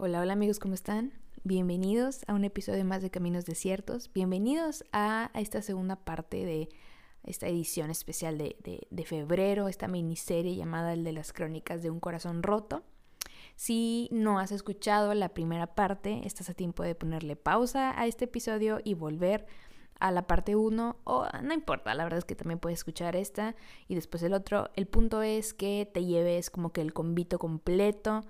Hola, hola amigos, ¿cómo están? Bienvenidos a un episodio más de Caminos Desiertos. Bienvenidos a, esta segunda parte de esta edición especial de, de, febrero, esta miniserie llamada El de las Crónicas de un Corazón Roto. Si no has escuchado la primera parte, estás a tiempo de ponerle pausa a este episodio y volver a la parte 1 o no importa, la verdad es que también puedes escuchar esta y después el otro. El punto es que te lleves como que el convito completo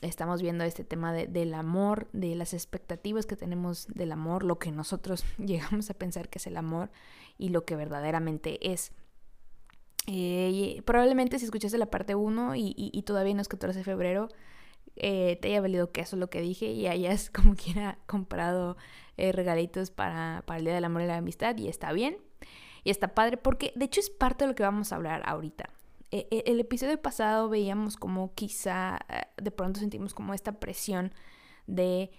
estamos viendo este tema del amor, de las expectativas que tenemos del amor, lo que nosotros llegamos a pensar que es el amor y lo que verdaderamente es. Eh, probablemente si escuchaste la parte 1 y, todavía no es 14 de febrero, eh, te haya valido que eso es lo que dije y hayas como quiera comprado eh, regalitos para, para el Día del Amor y la Amistad y está bien. Y está padre porque de hecho es parte de lo que vamos a hablar ahorita. E, e, el episodio pasado veíamos como quizá eh, de pronto sentimos como esta presión de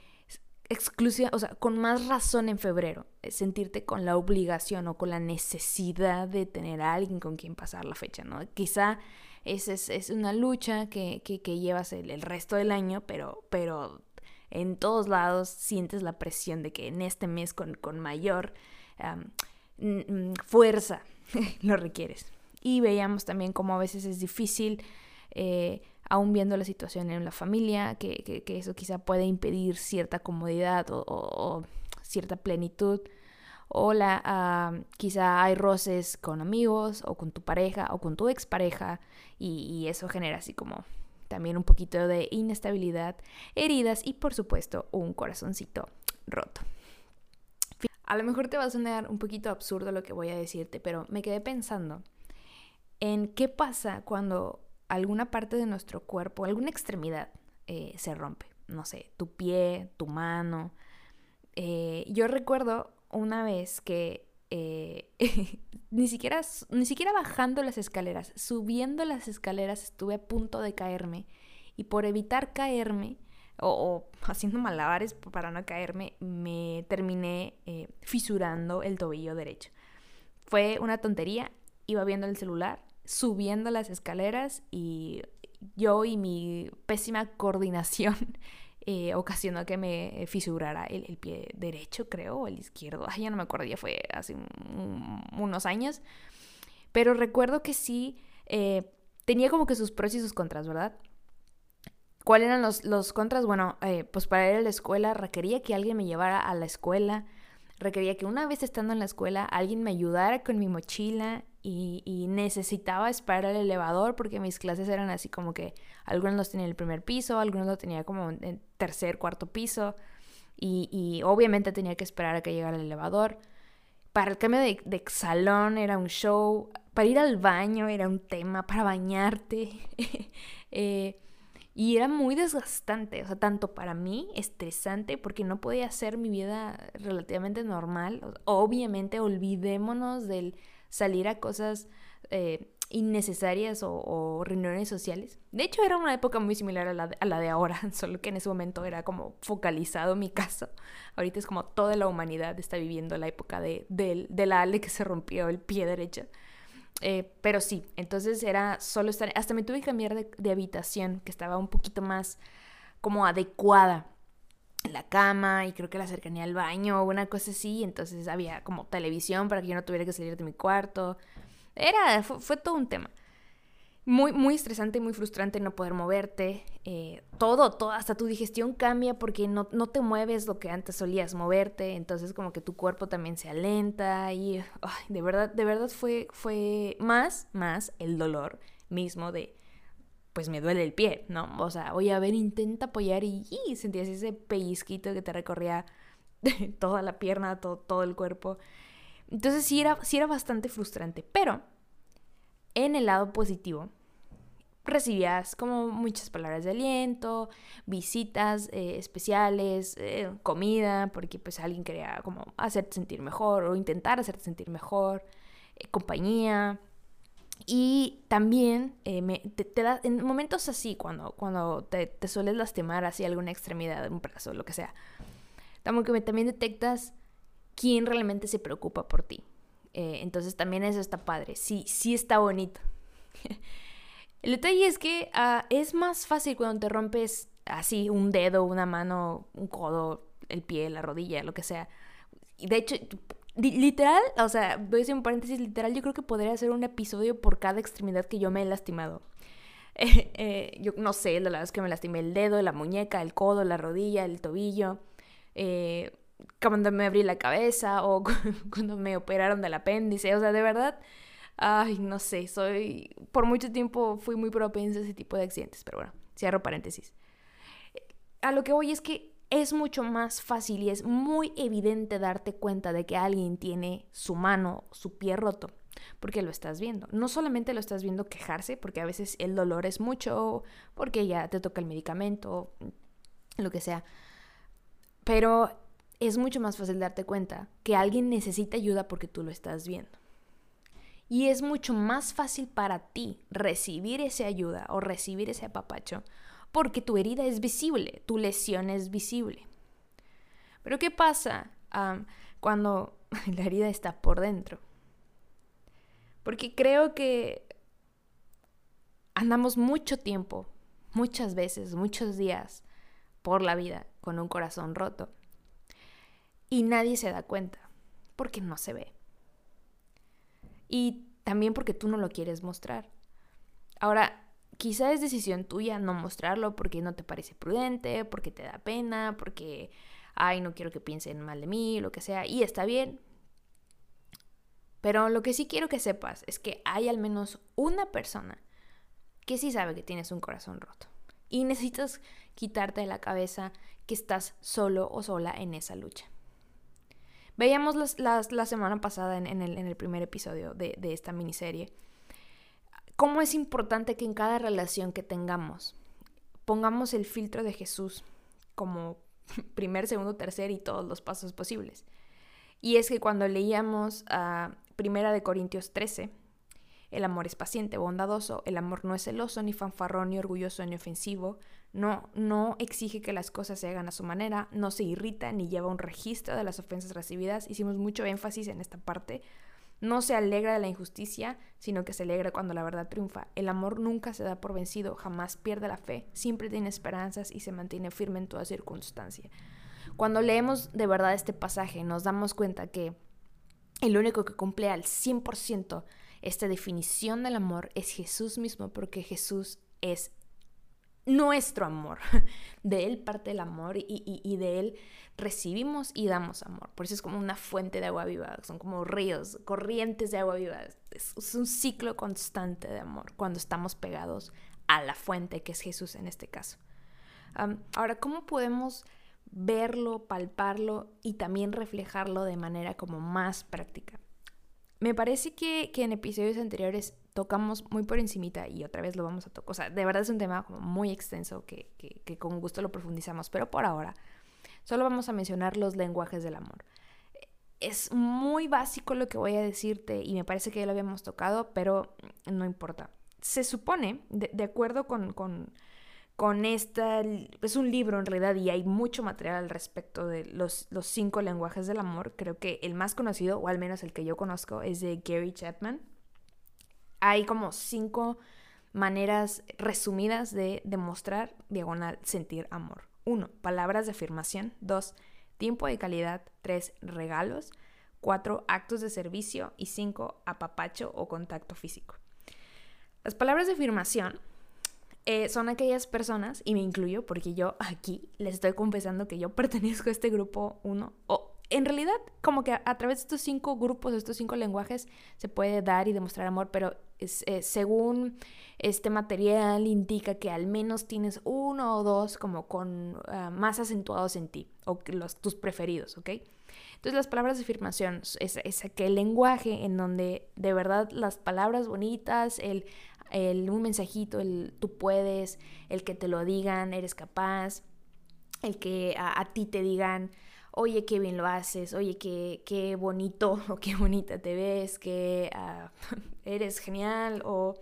exclusiva, o sea, con más razón en febrero, eh, sentirte con la obligación o con la necesidad de tener a alguien con quien pasar la fecha, ¿no? Quizá esa es, una lucha que, llevas el, resto del año, pero, pero en todos lados sientes la presión de que en este mes con, mayor fuerza lo requieres y veíamos también cómo a veces es difícil, eh, aún viendo la situación en la familia, que, eso quizá puede impedir cierta comodidad o, cierta plenitud. O la, ah, quizá hay roces con amigos o con tu pareja o con tu expareja y, y eso genera así como también un poquito de inestabilidad, heridas y por supuesto un corazoncito roto. A lo mejor te va a sonar un poquito absurdo lo que voy a decirte, pero me quedé pensando en qué pasa cuando alguna parte de nuestro cuerpo, alguna extremidad eh, se rompe. No sé, tu pie, tu mano. Eh, yo recuerdo una vez que eh, ni, siquiera, ni siquiera bajando las escaleras, subiendo las escaleras estuve a punto de caerme. Y por evitar caerme, o, haciendo malabares para no caerme, me terminé fisurando el tobillo derecho. Fue una tontería, iba viendo el celular subiendo las escaleras y yo y mi pésima coordinación eh, ocasionó que me fisurara el, pie derecho, creo, o el izquierdo. Ay, ya no me acuerdo, ya fue hace unos años. Pero recuerdo que sí, eh, tenía como que sus pros y sus contras, ¿verdad? ¿Cuáles eran los, los contras? Bueno, eh, pues para ir a la escuela requería que alguien me llevara a la escuela, requería que una vez estando en la escuela alguien me ayudara con mi mochila y, necesitaba esperar el elevador porque mis clases eran así como que algunos los tenía en el primer piso, algunos lo tenía como en tercer, cuarto piso y, obviamente tenía que esperar a que llegara el elevador. Para el cambio de, de salón era un show, para ir al baño era un tema, para bañarte. eh, y era muy desgastante, o sea, tanto para mí, estresante, porque no podía hacer mi vida relativamente normal. Obviamente, olvidémonos del salir a cosas eh, innecesarias o, reuniones sociales. De hecho, era una época muy similar a la, de ahora, solo que en ese momento era como focalizado mi caso. Ahorita es como toda la humanidad está viviendo la época de, de la Ale que se rompió el pie derecho. Eh, pero sí, entonces era solo estar, hasta me tuve que cambiar de, habitación, que estaba un poquito más como adecuada. La cama y creo que la cercanía al baño o una cosa así, entonces había como televisión para que yo no tuviera que salir de mi cuarto. Era, fue todo un tema muy, muy estresante, muy frustrante no poder moverte. Eh, todo, todo, hasta tu digestión cambia porque no, no, te mueves lo que antes solías moverte. Entonces como que tu cuerpo también se alenta y de verdad, de verdad fue, fue más, más el dolor mismo de, pues me duele el pie, ¿no? O sea, oye, a ver, intenta apoyar y, sentías ese pellizquito que te recorría toda la pierna, todo, todo el cuerpo. Entonces sí era, sí era bastante frustrante, pero en el lado positivo, recibías como muchas palabras de aliento, visitas eh, especiales, eh, comida, porque pues alguien quería como hacerte sentir mejor o intentar hacerte sentir mejor, eh, compañía. Y también te, da, en momentos así, cuando, cuando te, te, sueles lastimar así alguna extremidad, un brazo, lo que sea, que también detectas quién realmente se preocupa por ti. entonces también eso está padre, sí, sí está bonito. El detalle es que ah, es más fácil cuando te rompes así, un dedo, una mano, un codo, el pie, la rodilla, lo que sea. De hecho, literal, o sea, voy a decir un paréntesis, literal, yo creo que podría hacer un episodio por cada extremidad que yo me he lastimado. Eh, yo no sé, la verdad es que me lastimé el dedo, la muñeca, el codo, la rodilla, el tobillo. Eh, cuando me abrí la cabeza o cuando me operaron del apéndice. O sea, de verdad, ay, no sé, soy, por mucho tiempo fui muy propensa a ese tipo de accidentes, pero bueno, cierro paréntesis. A lo que voy es que es mucho más fácil y es muy evidente darte cuenta de que alguien tiene su mano, su pie roto, porque lo estás viendo. No solamente lo estás viendo quejarse, porque a veces el dolor es mucho, porque ya te toca el medicamento, lo que sea, pero es mucho más fácil darte cuenta que alguien necesita ayuda porque tú lo estás viendo. Y es mucho más fácil para ti recibir esa ayuda o recibir ese apapacho porque tu herida es visible, tu lesión es visible. Pero ¿qué pasa cuando la herida está por dentro? Porque creo que andamos mucho tiempo, muchas veces, muchos días por la vida con un corazón roto. Y nadie se da cuenta, porque no se ve. Y también porque tú no lo quieres mostrar. Ahora, quizá es decisión tuya no mostrarlo porque no te parece prudente, porque te da pena, porque, ay, no quiero que piensen mal de mí, lo que sea, y está bien. Pero lo que sí quiero que sepas es que hay al menos una persona que sí sabe que tienes un corazón roto. Y necesitas quitarte de la cabeza que estás solo o sola en esa lucha. Veíamos la semana pasada en, el, primer episodio de, de esta miniserie cómo es importante que en cada relación que tengamos pongamos el filtro de Jesús como primer, segundo, tercer y todos los pasos posibles. Y es que cuando leíamos a Primera de Corintios 13, el amor es paciente, bondadoso, el amor no es celoso, ni fanfarrón, ni orgulloso, ni ofensivo, no, no exige que las cosas se hagan a su manera, no se irrita ni lleva un registro de las ofensas recibidas. Hicimos mucho énfasis en esta parte no se alegra de la injusticia, sino que se alegra cuando la verdad triunfa. El amor nunca se da por vencido, jamás pierde la fe, siempre tiene esperanzas y se mantiene firme en toda circunstancia. Cuando leemos de verdad este pasaje, nos damos cuenta que el único que cumple al 100% esta definición del amor es Jesús mismo, porque Jesús es nuestro amor. De Él parte el amor y, de Él recibimos y damos amor. Por eso es como una fuente de agua viva, son como ríos, corrientes de agua viva. Es, un ciclo constante de amor cuando estamos pegados a la fuente que es Jesús en este caso. ahora, ¿cómo podemos verlo, palparlo y también reflejarlo de manera como más práctica? Me parece que, que en episodios anteriores tocamos muy por encimita y otra vez lo vamos a tocar. O sea, de verdad es un tema como muy extenso que, que, con gusto lo profundizamos, pero por ahora solo vamos a mencionar los lenguajes del amor. Es muy básico lo que voy a decirte y me parece que ya lo habíamos tocado, pero no importa. Se supone, de, acuerdo con, con, con, esta, es un libro en realidad y hay mucho material al respecto de los, los cinco lenguajes del amor. Creo que el más conocido, o al menos el que yo conozco, es de Gary Chapman hay como cinco maneras resumidas de demostrar, diagonal, sentir amor. Uno, palabras de afirmación. Dos, tiempo de calidad. Tres, regalos. Cuatro, actos de servicio. Y cinco, apapacho o contacto físico. Las palabras de afirmación eh, son aquellas personas, y me incluyo porque yo aquí les estoy confesando que yo pertenezco a este grupo uno, o en realidad, como que a, través de estos cinco grupos, de estos cinco lenguajes, se puede dar y demostrar amor, pero eh, según este material indica que al menos tienes uno o dos como con ah, más acentuados en ti, o tus preferidos, ¿ok? Entonces las palabras de afirmación es, es aquel lenguaje en donde de verdad las palabras bonitas, el, el, un mensajito, el tú puedes, el que te lo digan, eres capaz, el que a ti te digan, oye, qué bien lo haces, oye, qué, qué bonito o qué bonita te ves, que ah, eres genial o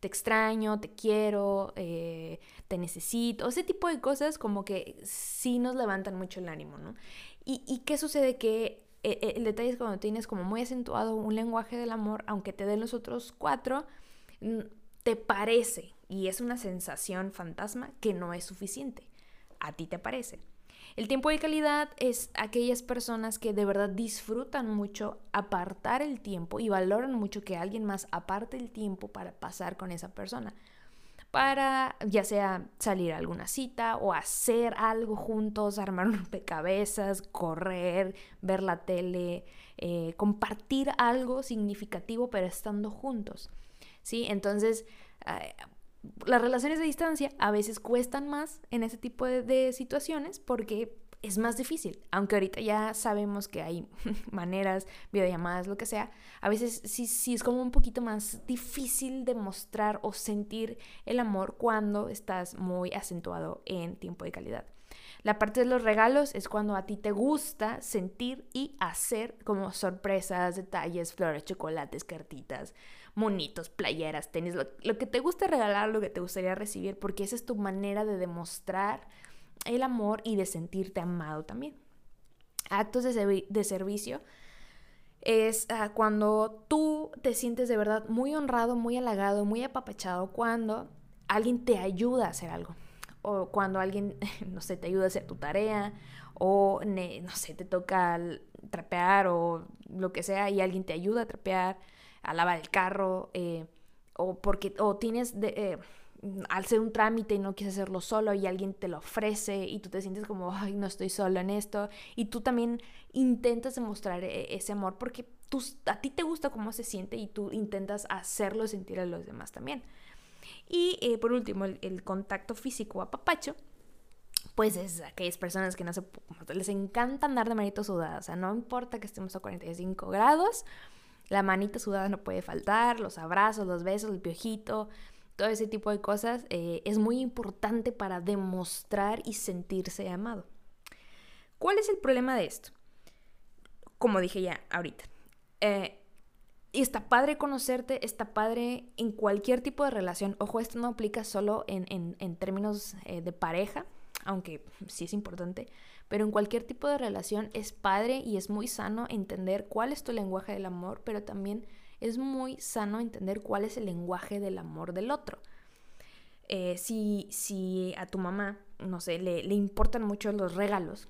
te extraño, te quiero, eh, te necesito, ese tipo de cosas como que sí nos levantan mucho el ánimo, ¿no? ¿Y, qué sucede? Que eh, eh, el detalle es cuando tienes como muy acentuado un lenguaje del amor, aunque te den los otros cuatro, te parece, y es una sensación fantasma, que no es suficiente. a ti te parece. El tiempo de calidad es aquellas personas que de verdad disfrutan mucho apartar el tiempo y valoran mucho que alguien más aparte el tiempo para pasar con esa persona. Para ya sea salir a alguna cita o hacer algo juntos, armar un rompecabezas, correr, ver la tele, eh, compartir algo significativo pero estando juntos. ¿Sí? Entonces, eh, las relaciones de distancia a veces cuestan más en ese tipo de, situaciones porque es más difícil, aunque ahorita ya sabemos que hay maneras, videollamadas, lo que sea, a veces sí, sí es como un poquito más difícil demostrar o sentir el amor cuando estás muy acentuado en tiempo de calidad. La parte de los regalos es cuando a ti te gusta sentir y hacer como sorpresas, detalles, flores, chocolates, cartitas, monitos, playeras, tenis, lo, que te gusta regalar, lo que te gustaría recibir, porque esa es tu manera de demostrar el amor y de sentirte amado también. Actos de, servicio es ah, cuando tú te sientes de verdad muy honrado, muy halagado, muy apapachado cuando alguien te ayuda a hacer algo o cuando alguien, no sé, te ayuda a hacer tu tarea, o no sé, te toca trapear o lo que sea y alguien te ayuda a trapear, a lavar el carro, eh, o porque, o tienes de, eh, al ser un trámite y no quieres hacerlo solo y alguien te lo ofrece y tú te sientes como, ay, no estoy solo en esto, y tú también intentas demostrar eh, ese amor porque a ti te gusta cómo se siente y tú intentas hacerlo sentir a los demás también. Y eh, por último, el, contacto físico a papacho, pues es aquellas personas que no se les encanta andar de manito sudada, o sea, no importa que estemos a 45 grados, la manita sudada no puede faltar, los abrazos, los besos, el piojito, todo ese tipo de cosas eh, es muy importante para demostrar y sentirse amado. ¿Cuál es el problema de esto? Como dije ya ahorita, eh, y está padre conocerte, está padre en cualquier tipo de relación. Ojo, esto no aplica solo en, términos eh, de pareja, aunque sí es importante, pero en cualquier tipo de relación es padre y es muy sano entender cuál es tu lenguaje del amor, pero también es muy sano entender cuál es el lenguaje del amor del otro. Eh, si, si a tu mamá, no sé, le, importan mucho los regalos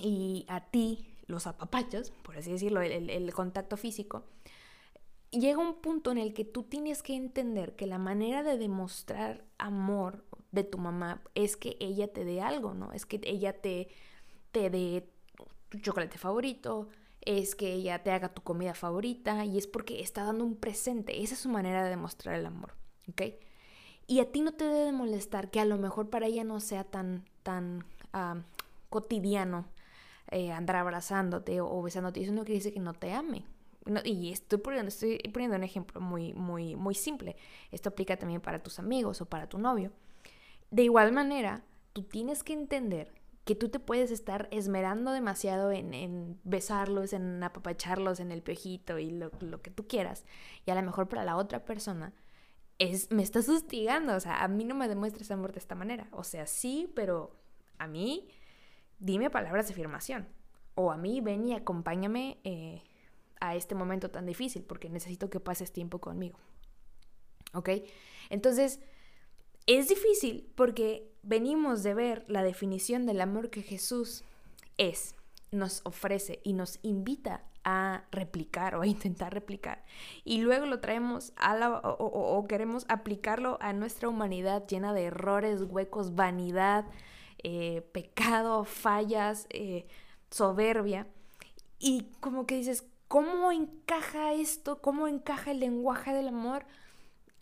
y a ti los apapachos, por así decirlo, el contacto físico, llega un punto en el que tú tienes que entender que la manera de demostrar amor de tu mamá es que ella te dé algo, ¿no? Es que ella te, te dé tu chocolate favorito, es que ella te haga tu comida favorita y es porque está dando un presente. Esa es su manera de demostrar el amor, ¿ok? Y a ti no te debe molestar que a lo mejor para ella no sea tan, tan ah, cotidiano eh, andar abrazándote o, o besándote. Eso no quiere decir que no te ame, y estoy poniendo, estoy poniendo un ejemplo muy, muy, muy simple. Esto aplica también para tus amigos o para tu novio. De igual manera, tú tienes que entender que tú te puedes estar esmerando demasiado en, besarlos, en apapacharlos, en el piojito y lo, lo, que tú quieras. Y a lo mejor para la otra persona es, me estás hostigando. O sea, a mí no me demuestres amor de esta manera. O sea, sí, pero a mí dime palabras de afirmación. O a mí ven y acompáñame. Eh, a este momento tan difícil porque necesito que pases tiempo conmigo. ¿Ok? Entonces, es difícil porque venimos de ver la definición del amor que Jesús es, nos ofrece y nos invita a replicar o a intentar replicar. Y luego lo traemos a la, o, queremos aplicarlo a nuestra humanidad llena de errores, huecos, vanidad, eh, pecado, fallas, eh, soberbia. Y como que dices, ¿Cómo encaja esto? ¿Cómo encaja el lenguaje del amor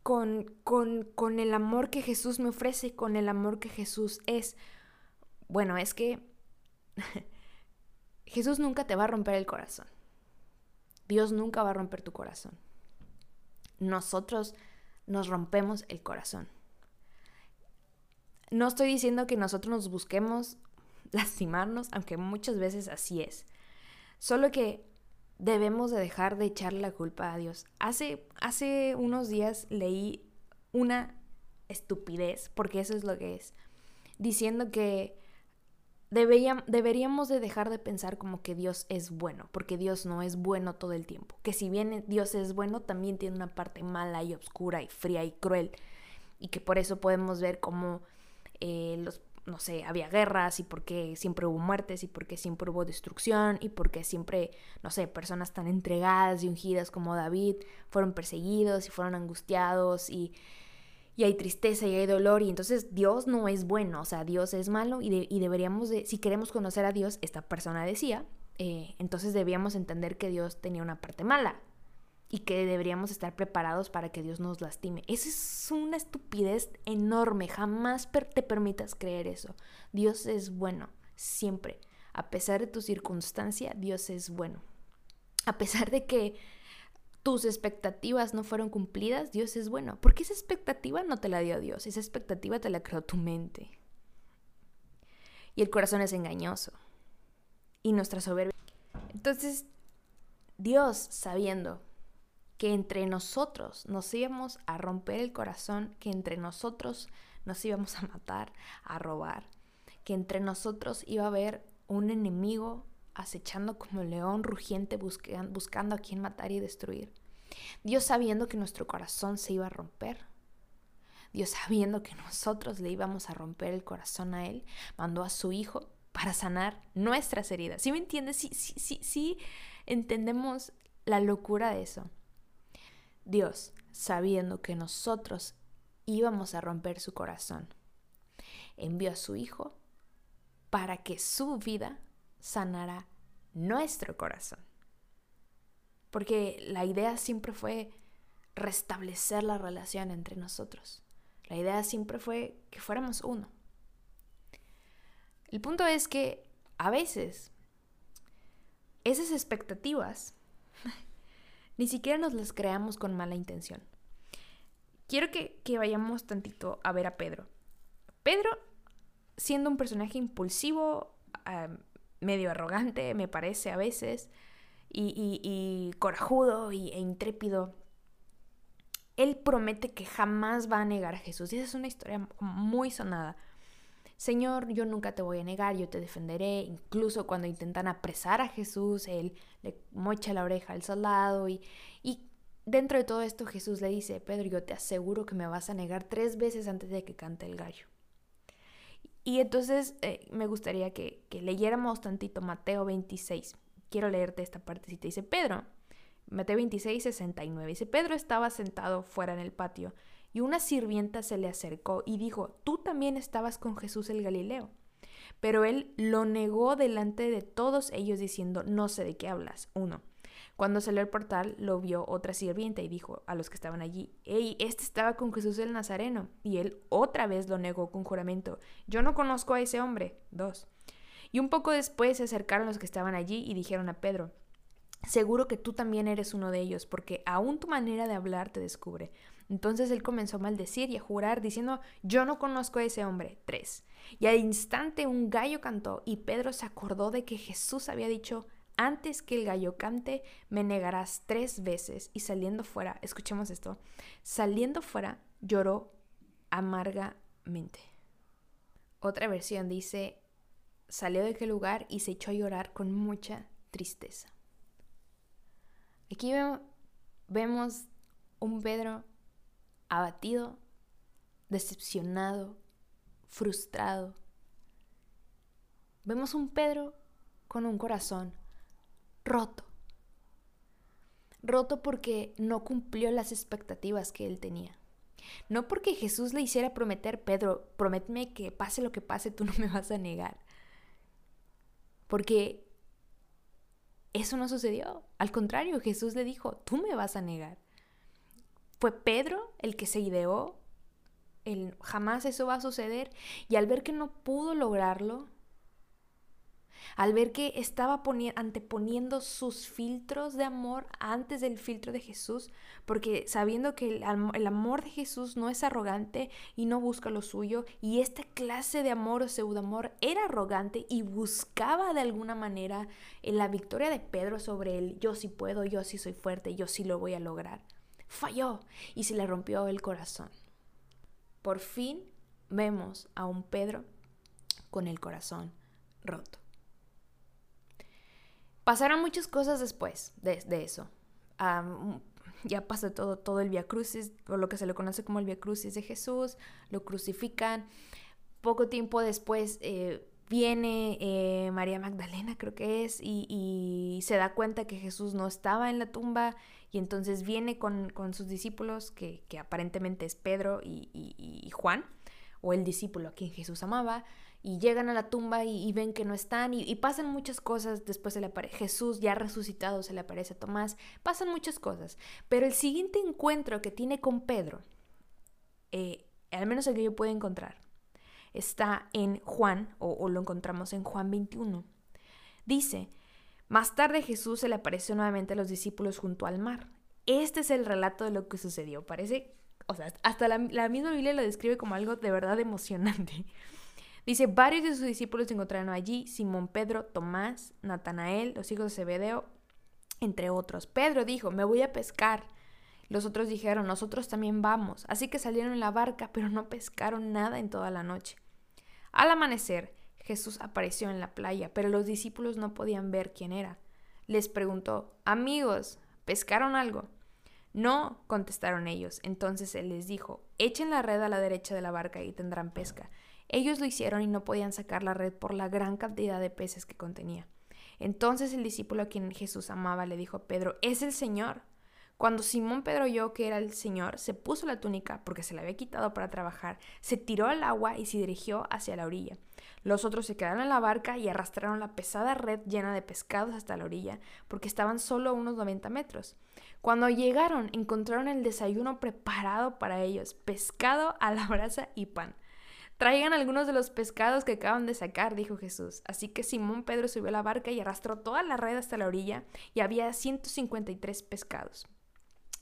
con, con, el amor que Jesús me ofrece, con el amor que Jesús es? Bueno, es que Jesús nunca te va a romper el corazón. Dios nunca va a romper tu corazón. Nosotros nos rompemos el corazón. No estoy diciendo que nosotros nos busquemos lastimarnos, aunque muchas veces así es. Solo que debemos de dejar de echarle la culpa a Dios. Hace, hace unos días leí una estupidez, porque eso es lo que es, diciendo que deberíamos de dejar de pensar como que Dios es bueno, porque Dios no es bueno todo el tiempo. Que si bien Dios es bueno, también tiene una parte mala y oscura y fría y cruel. Y que por eso podemos ver como eh, los no sé, había guerras y por qué siempre hubo muertes y por qué siempre hubo destrucción y por qué siempre, no sé, personas tan entregadas y ungidas como David fueron perseguidos y fueron angustiados y, y hay tristeza y hay dolor y entonces Dios no es bueno, o sea, Dios es malo y, y deberíamos de, si queremos conocer a Dios, esta persona decía, eh, entonces debíamos entender que Dios tenía una parte mala, y que deberíamos estar preparados para que Dios nos lastime. Esa es una estupidez enorme, jamás te permitas creer eso. Dios es bueno, siempre. A pesar de tu circunstancia, Dios es bueno. A pesar de que tus expectativas no fueron cumplidas, Dios es bueno. Porque esa expectativa no te la dio Dios, esa expectativa te la creó tu mente. Y el corazón es engañoso. Y nuestra soberbia. Entonces, Dios, sabiendo que entre nosotros nos íbamos a romper el corazón, que entre nosotros nos íbamos a matar, a robar, que entre nosotros iba a haber un enemigo acechando como león rugiente buscando a quien matar y destruir. Dios sabiendo que nuestro corazón se iba a romper. Dios sabiendo que nosotros le íbamos a romper el corazón a Él, mandó a su Hijo para sanar nuestras heridas. ¿Sí me entiendes? Sí, sí, sí, sí entendemos la locura de eso. Dios, sabiendo que nosotros íbamos a romper su corazón, envió a su Hijo para que su vida sanara nuestro corazón. Porque la idea siempre fue restablecer la relación entre nosotros. La idea siempre fue que fuéramos uno. El punto es que a veces esas expectativas ni siquiera nos las creamos con mala intención. Quiero que, vayamos tantito a ver a Pedro. Pedro, siendo un personaje impulsivo, medio arrogante, me parece a veces, y, corajudo y, e intrépido, él promete que jamás va a negar a Jesús. Y esa es una historia muy sonada. Señor, yo nunca te voy a negar, yo te defenderé. Incluso cuando intentan apresar a Jesús, él le mocha la oreja al soldado y, y dentro de todo esto Jesús le dice, Pedro, yo te aseguro que me vas a negar tres veces antes de que cante el gallo. Y entonces eh, me gustaría que, que leyéramos tantito Mateo 26. Quiero leerte esta partecita. Dice Pedro, Mateo 26, 69. Dice, Pedro estaba sentado fuera en el patio y una sirvienta se le acercó y dijo, tú también estabas con Jesús el Galileo. Pero él lo negó delante de todos ellos diciendo, no sé de qué hablas. Uno. Cuando salió al portal lo vio otra sirvienta y dijo a los que estaban allí, hey, este estaba con Jesús el Nazareno. Y él otra vez lo negó con juramento, yo no conozco a ese hombre. Dos. Y un poco después se acercaron los que estaban allí y dijeron a Pedro, seguro que tú también eres uno de ellos, porque aún tu manera de hablar te descubre. Entonces él comenzó a maldecir y a jurar, diciendo, yo no conozco a ese hombre. 3. Y al instante un gallo cantó y Pedro se acordó de que Jesús había dicho, antes que el gallo cante, me negarás tres veces. Y saliendo fuera, escuchemos esto, saliendo fuera, lloró amargamente. Otra versión dice, salió de aquel lugar y se echó a llorar con mucha tristeza. Aquí vemos un Pedro abatido, decepcionado, frustrado. Vemos un Pedro con un corazón roto. Roto porque no cumplió las expectativas que él tenía. No porque Jesús le hiciera prometer, Pedro, prométeme que pase lo que pase, tú no me vas a negar. Porque eso no sucedió. Al contrario, Jesús le dijo, tú me vas a negar. Fue Pedro el que se ideó, el, jamás eso va a suceder, y al ver que no pudo lograrlo, al ver que estaba anteponiendo sus filtros de amor antes del filtro de Jesús, porque sabiendo que el, amor de Jesús no es arrogante y no busca lo suyo, y esta clase de amor o pseudoamor era arrogante y buscaba de alguna manera en la victoria de Pedro sobre él, yo sí puedo, yo sí soy fuerte, yo sí lo voy a lograr falló y se le rompió el corazón. Por fin vemos a un Pedro con el corazón roto. Pasaron muchas cosas después de, eso. ya pasó todo, todo el Via Crucis, o lo que se le conoce como el Via Crucis de Jesús, lo crucifican, Poco tiempo después eh, viene eh, María Magdalena, creo que es, y, se da cuenta que Jesús no estaba en la tumba y entonces viene con, sus discípulos, que, aparentemente es Pedro y, Juan, o el discípulo a quien Jesús amaba, y llegan a la tumba y, ven que no están, y, pasan muchas cosas, después se le aparece Jesús ya resucitado, se le aparece a Tomás, pasan muchas cosas, pero el siguiente encuentro que tiene con Pedro, eh, al menos el que yo puedo encontrar, está en Juan, o, lo encontramos en Juan 21. Dice, más tarde Jesús se le apareció nuevamente a los discípulos junto al mar. Este es el relato de lo que sucedió. Parece, o sea, hasta la, misma Biblia lo describe como algo de verdad emocionante. Dice, varios de sus discípulos se encontraron allí, Simón Pedro, Tomás, Natanael, los hijos de Zebedeo, entre otros. Pedro dijo, me voy a pescar. Los otros dijeron, nosotros también vamos. Así que salieron en la barca, pero no pescaron nada en toda la noche. Al amanecer, Jesús apareció en la playa, pero los discípulos no podían ver quién era. Les preguntó, amigos, ¿pescaron algo? No, contestaron ellos. Entonces él les dijo, echen la red a la derecha de la barca y tendrán pesca. Ellos lo hicieron y no podían sacar la red por la gran cantidad de peces que contenía. Entonces el discípulo a quien Jesús amaba le dijo a Pedro, es el Señor. Cuando Simón Pedro oyó que era el Señor, se puso la túnica porque se la había quitado para trabajar, se tiró al agua y se dirigió hacia la orilla. Los otros se quedaron en la barca y arrastraron la pesada red llena de pescados hasta la orilla, porque estaban solo a unos 90 metros. Cuando llegaron, encontraron el desayuno preparado para ellos, pescado a la brasa y pan. Traigan algunos de los pescados que acaban de sacar, dijo Jesús. Así que Simón Pedro subió a la barca y arrastró toda la red hasta la orilla, y había 153 pescados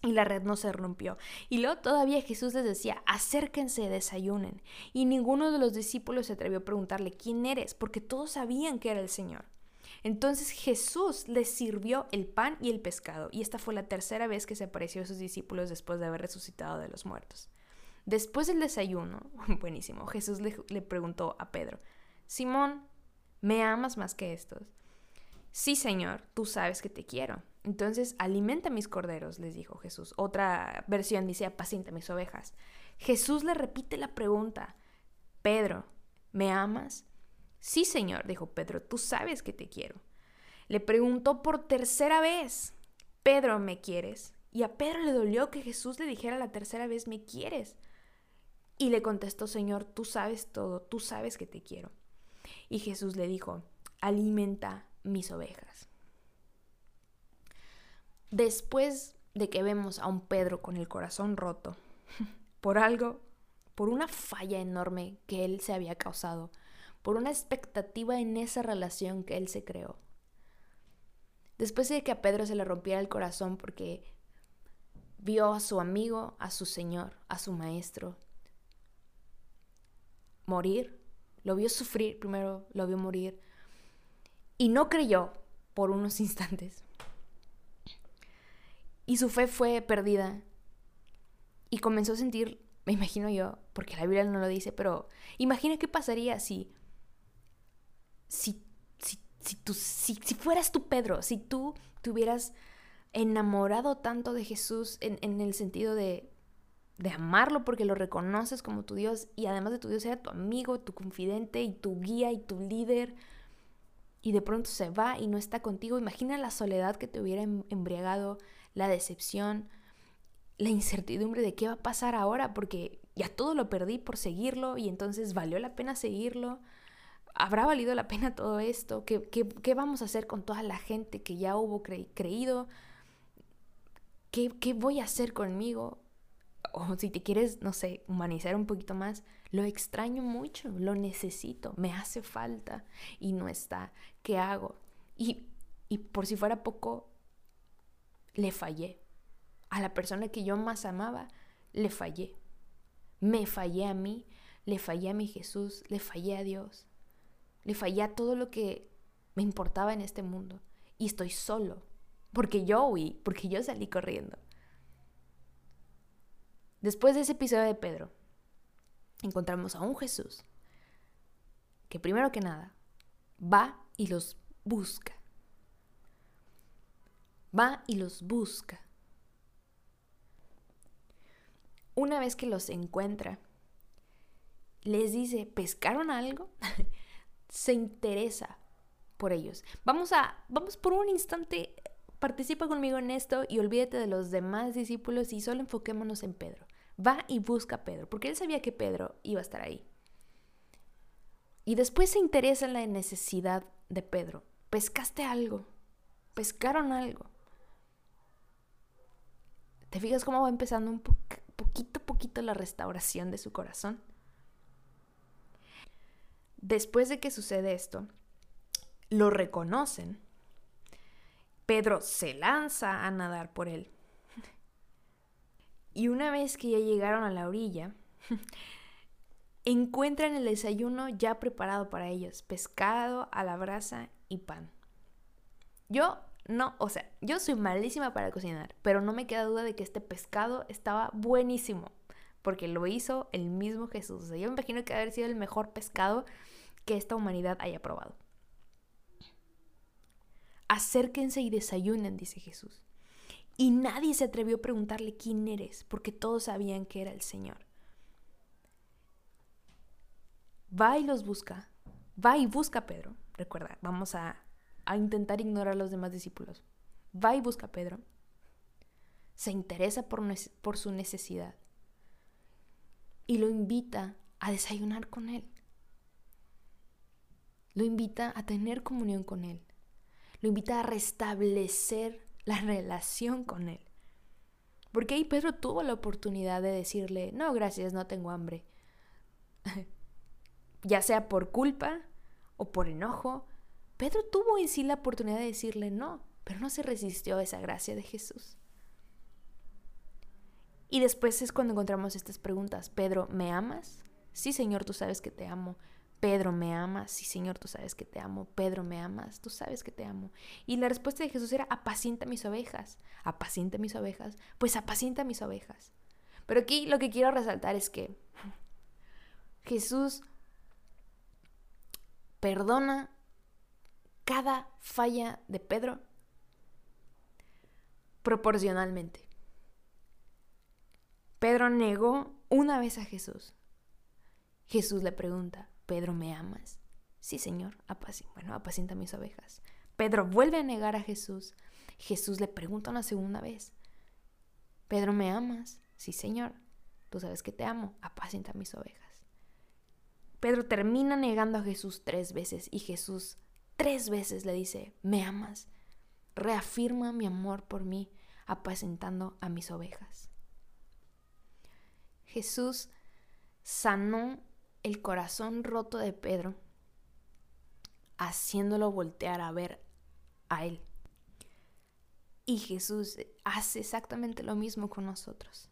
y la red no se rompió. Y luego todavía Jesús les decía, acérquense, desayunen. Y ninguno de los discípulos se atrevió a preguntarle, ¿quién eres? Porque todos sabían que era el Señor. Entonces Jesús les sirvió el pan y el pescado, y esta fue la tercera vez que se apareció a sus discípulos después de haber resucitado de los muertos. Después del desayuno, buenísimo, Jesús le, le preguntó a Pedro, Simón, ¿me amas más que estos? Sí, Señor, tú sabes que te quiero. Entonces, alimenta mis corderos, les dijo Jesús. Otra versión dice, apacienta mis ovejas. Jesús le repite la pregunta, Pedro, ¿me amas? Sí, Señor, dijo Pedro, tú sabes que te quiero. Le preguntó por tercera vez, Pedro, ¿me quieres? Y a Pedro le dolió que Jesús le dijera la tercera vez, ¿me quieres? Y le contestó, Señor, tú sabes todo, tú sabes que te quiero. Y Jesús le dijo, alimenta mis ovejas. Después de que vemos a un Pedro con el corazón roto por algo, por una falla enorme que él se había causado, por una expectativa en esa relación que él se creó. Después de que a Pedro se le rompiera el corazón porque vio a su amigo, a su Señor, a su Maestro, morir, lo vio sufrir, primero lo vio morir, y no creyó por unos instantes. Y su fe fue perdida. Y comenzó a sentir, me imagino yo, porque la Biblia no lo dice, pero imagina qué pasaría si, si, si, si, tú, si, fueras tú Pedro, si tú te hubieras enamorado tanto de Jesús en, en el sentido de, de amarlo porque lo reconoces como tu Dios y además de tu Dios era tu amigo, tu confidente y tu guía y tu líder y de pronto se va y no está contigo. Imagina la soledad que te hubiera em, embriagado, la decepción, la incertidumbre de qué va a pasar ahora, porque ya todo lo perdí por seguirlo y entonces valió la pena seguirlo. ¿Habrá valido la pena todo esto? ¿Qué, qué, vamos a hacer con toda la gente que ya hubo creído? ¿Qué, ¿Qué voy a hacer conmigo? O si te quieres, no sé, humanizar un poquito más, lo extraño mucho, lo necesito, me hace falta y no está. ¿Qué hago? Y, y por si fuera poco, le fallé. A la persona que yo más amaba, le fallé. Me fallé a mí, le fallé a mi Jesús, le fallé a Dios. Le fallé a todo lo que me importaba en este mundo. Y estoy solo, porque yo huí, porque yo salí corriendo. Después de ese episodio de Pedro, encontramos a un Jesús que primero que nada va y los busca va y los busca. Una vez que los encuentra, les dice, ¿pescaron algo? se interesa por ellos. Vamos a, vamos por un instante, participa conmigo en esto y olvídate de los demás discípulos y solo enfoquémonos en Pedro. Va y busca a Pedro, porque él sabía que Pedro iba a estar ahí. Y después se interesa en la necesidad de Pedro. Pescaste algo, pescaron algo. ¿Te fijas cómo va empezando un poquito a poquito la restauración de su corazón? Después de que sucede esto, lo reconocen. Pedro se lanza a nadar por él. Y una vez que ya llegaron a la orilla, encuentran el desayuno ya preparado para ellos, pescado a la brasa y pan. Yo no, o sea, yo soy malísima para cocinar, pero no me queda duda de que este pescado estaba buenísimo, porque lo hizo el mismo Jesús. O sea, yo me imagino que haber sido el mejor pescado que esta humanidad haya probado. Acérquense y desayunen, dice Jesús. Y nadie se atrevió a preguntarle quién eres, porque todos sabían que era el Señor. Va y los busca. Va y busca a Pedro. Recuerda, vamos a, intentar ignorar a los demás discípulos. Va y busca a Pedro. Se interesa por su necesidad. Y lo invita a desayunar con él. Lo invita a tener comunión con él. Lo invita a restablecer la relación con él. Porque ahí Pedro tuvo la oportunidad de decirle, no, gracias, no tengo hambre. ya sea por culpa o por enojo, Pedro tuvo en sí la oportunidad de decirle no, pero no se resistió a esa gracia de Jesús. Y después es cuando encontramos estas preguntas. Pedro, ¿me amas? Sí, Señor, tú sabes que te amo. Pedro, ¿me amas? Sí, Señor, tú sabes que te amo. Pedro, ¿me amas? Tú sabes que te amo. Y la respuesta de Jesús era, apacienta mis ovejas. Apacienta mis ovejas. Pues apacienta mis ovejas. Pero aquí lo que quiero resaltar es que Jesús perdona cada falla de Pedro proporcionalmente. Pedro negó una vez a Jesús. Jesús le pregunta, Pedro, ¿me amas? Sí, Señor, bueno, apacienta mis ovejas. Pedro vuelve a negar a Jesús. Jesús le pregunta una segunda vez, Pedro, ¿me amas? Sí, Señor, tú sabes que te amo, apacienta mis ovejas. Pedro termina negando a Jesús tres veces y Jesús tres veces le dice, ¿me amas? Reafirma mi amor por mí, apacentando a mis ovejas. Jesús sanó el corazón roto de Pedro, haciéndolo voltear a ver a él. Y Jesús hace exactamente lo mismo con nosotros.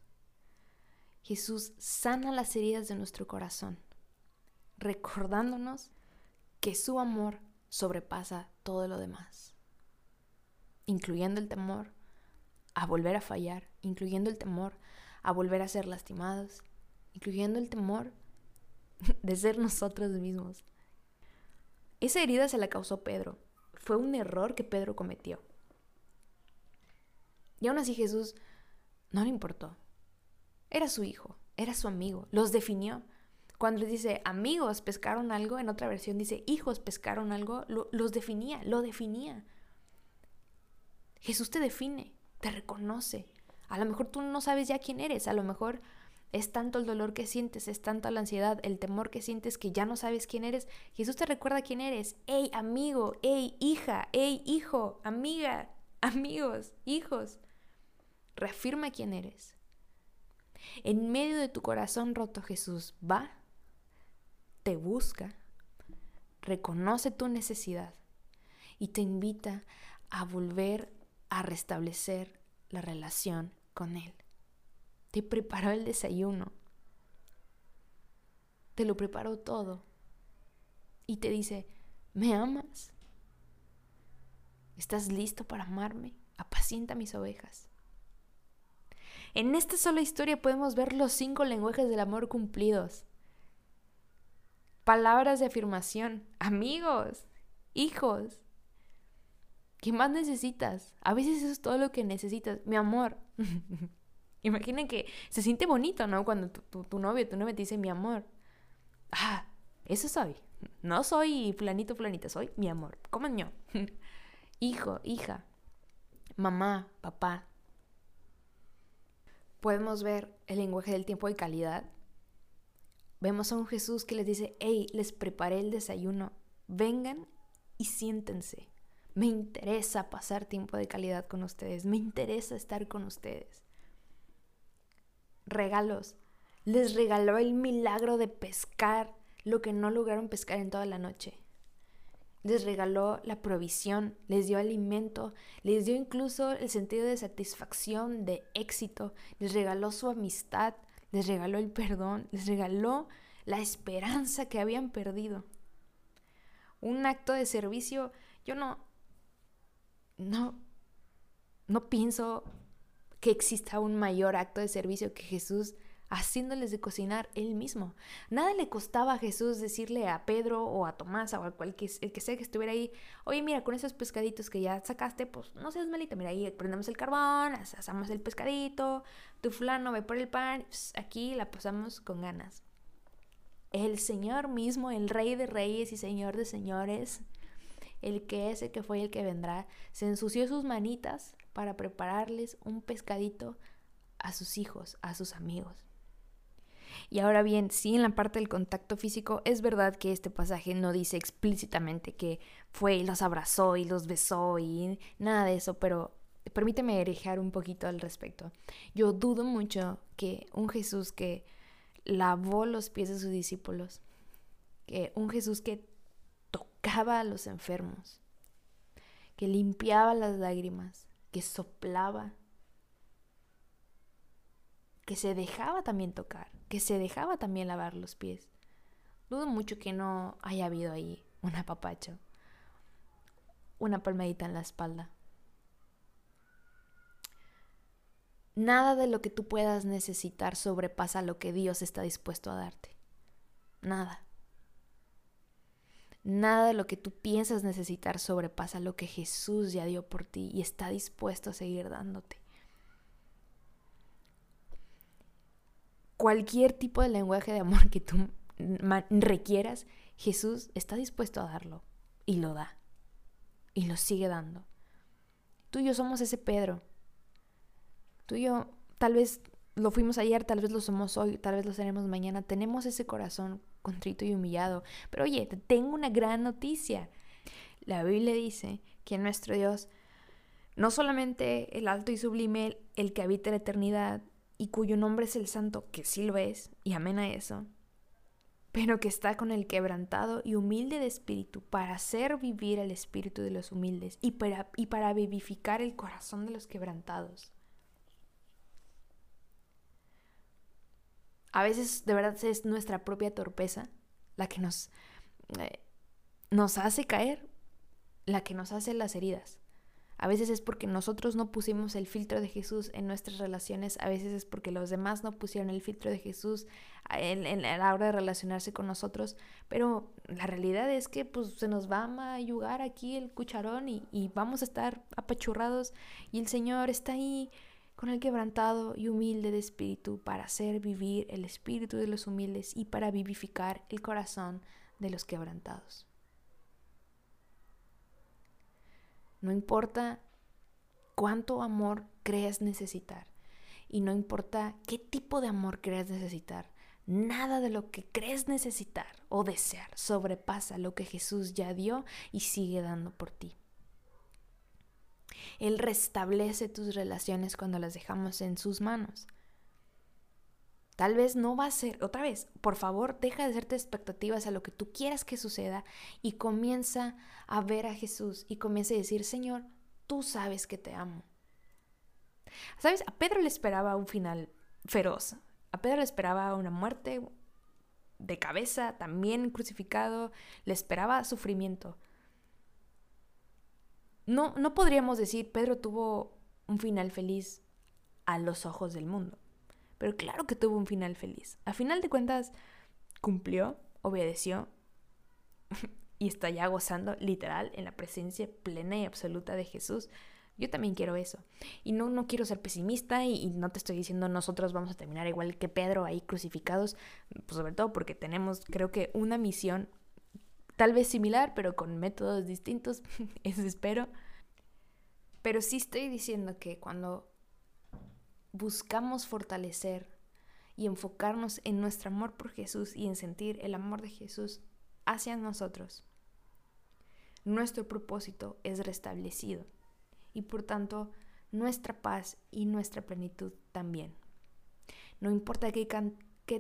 Jesús sana las heridas de nuestro corazón recordándonos que su amor sobrepasa todo lo demás, incluyendo el temor a volver a fallar, incluyendo el temor a volver a ser lastimados, incluyendo el temor de ser nosotros mismos. Esa herida se la causó Pedro. Fue un error que Pedro cometió. Y aún así Jesús no le importó. Era su hijo, era su amigo, los definió. Cuando dice amigos pescaron algo, en otra versión dice hijos pescaron algo, los definía, lo definía. Jesús te define, te reconoce. A lo mejor tú no sabes ya quién eres, a lo mejor es tanto el dolor que sientes, es tanta la ansiedad, el temor que sientes que ya no sabes quién eres. Jesús te recuerda quién eres. Hey, amigo, hey, hija, hey, hijo, amiga, amigos, hijos. Reafirma quién eres. En medio de tu corazón roto, Jesús va te busca, reconoce tu necesidad y te invita a volver a restablecer la relación con Él. Te preparó el desayuno, te lo preparó todo y te dice, ¿me amas? ¿Estás listo para amarme? Apacienta mis ovejas. En esta sola historia podemos ver los cinco lenguajes del amor cumplidos palabras de afirmación, amigos, hijos. ¿Qué más necesitas? A veces eso es todo lo que necesitas. Mi amor. Imaginen que se siente bonito, ¿no? Cuando tu, tu, novio, tu novia te dice mi amor. Ah, eso soy. No soy planito, planita, soy mi amor. ¿Cómo no? Hijo, hija, mamá, papá. Podemos ver el lenguaje del tiempo de calidad. Vemos a un Jesús que les dice, hey, les preparé el desayuno, vengan y siéntense. Me interesa pasar tiempo de calidad con ustedes, me interesa estar con ustedes. Regalos. Les regaló el milagro de pescar lo que no lograron pescar en toda la noche. Les regaló la provisión, les dio alimento, les dio incluso el sentido de satisfacción, de éxito, les regaló su amistad, les regaló el perdón, les regaló la esperanza que habían perdido. Un acto de servicio, yo no, no, no pienso que exista un mayor acto de servicio que Jesús haciéndoles de cocinar él mismo. Nada le costaba a Jesús decirle a Pedro o a Tomás o a cualquier el que sea que estuviera ahí, oye, mira, con esos pescaditos que ya sacaste, pues no seas malita, mira, ahí prendemos el carbón, asamos el pescadito, tu fulano ve por el pan, aquí la pasamos con ganas. El Señor mismo, el Rey de Reyes y Señor de Señores, el que es, el que fue el que vendrá, se ensució sus manitas para prepararles un pescadito a sus hijos, a sus amigos. Y ahora bien, sí en la parte del contacto físico, es verdad que este pasaje no dice explícitamente que fue y los abrazó y los besó y nada de eso, pero permíteme erijar un poquito al respecto. Yo dudo mucho que un Jesús que lavó los pies de sus discípulos, que un Jesús que tocaba a los enfermos, que limpiaba las lágrimas, que soplaba, que se dejaba también tocar, que se dejaba también lavar los pies. Dudo mucho que no haya habido ahí un apapacho, una palmadita en la espalda. Nada de lo que tú puedas necesitar sobrepasa lo que Dios está dispuesto a darte. Nada. Nada de lo que tú piensas necesitar sobrepasa lo que Jesús ya dio por ti y está dispuesto a seguir dándote. Cualquier tipo de lenguaje de amor que tú requieras, Jesús está dispuesto a darlo y lo da y lo sigue dando. Tú y yo somos ese Pedro. Tú y yo tal vez lo fuimos ayer, tal vez lo somos hoy, tal vez lo seremos mañana. Tenemos ese corazón contrito y humillado. Pero oye, te tengo una gran noticia. La Biblia dice que nuestro Dios, no solamente el alto y sublime, el que habita la eternidad, y cuyo nombre es el santo, que sí lo es, y amén a eso, pero que está con el quebrantado y humilde de espíritu para hacer vivir el espíritu de los humildes y para, y para vivificar el corazón de los quebrantados. A veces de verdad es nuestra propia torpeza la que nos, eh, nos hace caer, la que nos hace las heridas. A veces es porque nosotros no pusimos el filtro de Jesús en nuestras relaciones, a veces es porque los demás no pusieron el filtro de Jesús en, la hora de relacionarse con nosotros, pero la realidad es que pues se nos va a ayudar aquí el cucharón y, y vamos a estar apachurrados y el Señor está ahí con el quebrantado y humilde de espíritu para hacer vivir el espíritu de los humildes y para vivificar el corazón de los quebrantados. No importa cuánto amor creas necesitar y no importa qué tipo de amor creas necesitar. Nada de lo que crees necesitar o desear sobrepasa lo que Jesús ya dio y sigue dando por ti. Él restablece tus relaciones cuando las dejamos en sus manos. Tal vez no va a ser, otra vez, por favor, deja de hacerte expectativas a lo que tú quieras que suceda y comienza a ver a Jesús y comienza a decir, Señor, tú sabes que te amo. ¿Sabes? A Pedro le esperaba un final feroz. A Pedro le esperaba una muerte de cabeza, también crucificado, le esperaba sufrimiento. No, no podríamos decir, Pedro tuvo un final feliz a los ojos del mundo. Pero claro que tuvo un final feliz. A final de cuentas, cumplió, obedeció y está ya gozando literal en la presencia plena y absoluta de Jesús. Yo también quiero eso. Y no, no quiero ser pesimista y, no te estoy diciendo nosotros vamos a terminar igual que Pedro ahí crucificados, pues sobre todo porque tenemos creo que una misión tal vez similar, pero con métodos distintos, eso espero. Pero sí estoy diciendo que cuando buscamos fortalecer y enfocarnos en nuestro amor por Jesús y en sentir el amor de Jesús hacia nosotros, nuestro propósito es restablecido y por tanto nuestra paz y nuestra plenitud también. No importa qué,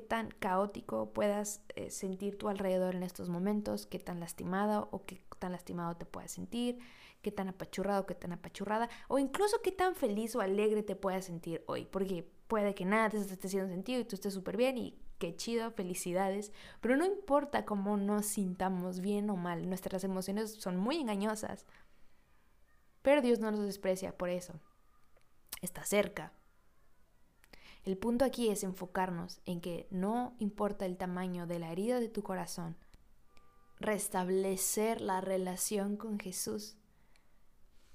tan caótico puedas eh, sentir tu alrededor en estos momentos, qué tan lastimado o qué tan lastimado te puedas sentir, qué tan apachurrado, qué tan apachurrada, o incluso qué tan feliz o alegre te puedas sentir hoy, porque puede que nada te esté haciendo sentido y tú estés súper bien y qué chido, felicidades, pero no importa cómo nos sintamos bien o mal, nuestras emociones son muy engañosas, pero Dios no nos desprecia por eso, está cerca. El punto aquí es enfocarnos en que no importa el tamaño de la herida de tu corazón, restablecer la relación con Jesús,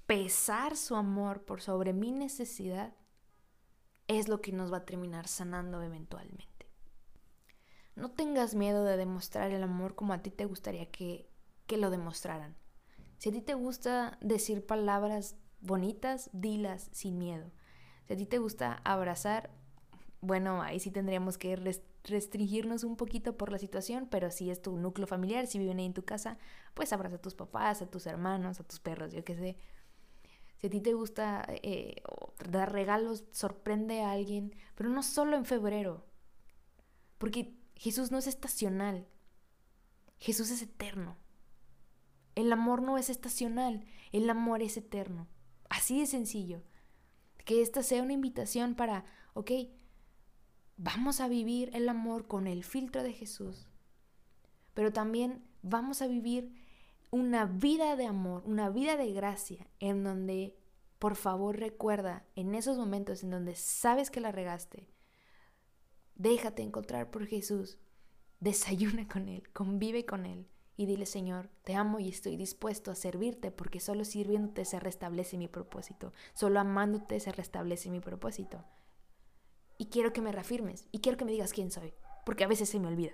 pesar su amor por sobre mi necesidad es lo que nos va a terminar sanando eventualmente. No tengas miedo de demostrar el amor como a ti te gustaría que, que lo demostraran. Si a ti te gusta decir palabras bonitas, dilas sin miedo. Si a ti te gusta abrazar, bueno, ahí sí tendríamos que restringirnos un poquito por la situación, pero si es tu núcleo familiar, si viven ahí en tu casa, pues abraza a tus papás, a tus hermanos, a tus perros, yo qué sé. Si a ti te gusta eh, dar regalos, sorprende a alguien, pero no solo en febrero, porque Jesús no es estacional, Jesús es eterno. El amor no es estacional, el amor es eterno. Así de sencillo. Que esta sea una invitación para, ok, vamos a vivir el amor con el filtro de Jesús, pero también vamos a vivir una vida de amor, una vida de gracia, en donde, por favor, recuerda, en esos momentos en donde sabes que la regaste, déjate encontrar por Jesús, desayuna con Él, convive con Él y dile, Señor, te amo y estoy dispuesto a servirte porque solo sirviéndote se restablece mi propósito, solo amándote se restablece mi propósito. Y quiero que me reafirmes y quiero que me digas quién soy, porque a veces se me olvida.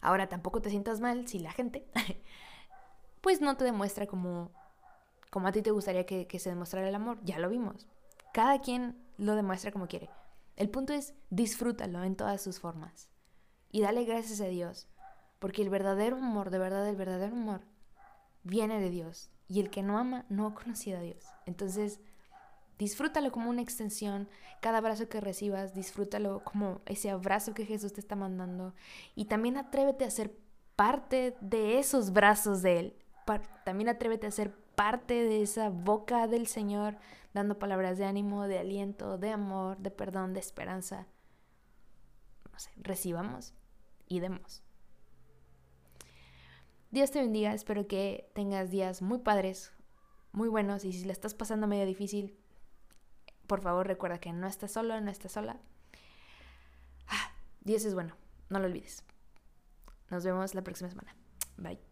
Ahora tampoco te sientas mal si la gente pues no te demuestra como, como a ti te gustaría que, se demostrara el amor. Ya lo vimos. Cada quien lo demuestra como quiere. El punto es disfrútalo en todas sus formas. Y dale gracias a Dios. Porque el verdadero amor, de verdad, el verdadero amor, viene de Dios. Y el que no ama no ha conocido a Dios. Entonces, Disfrútalo como una extensión. Cada abrazo que recibas, disfrútalo como ese abrazo que Jesús te está mandando. Y también atrévete a ser parte de esos brazos de Él. También atrévete a ser parte de esa boca del Señor, dando palabras de ánimo, de aliento, de amor, de perdón, de esperanza. No sé, recibamos y demos. Dios te bendiga, espero que tengas días muy padres, muy buenos y si la estás pasando medio difícil, por favor recuerda que no estás solo, no estás sola. Ah, Dios es bueno, no lo olvides. Nos vemos la próxima semana. Bye.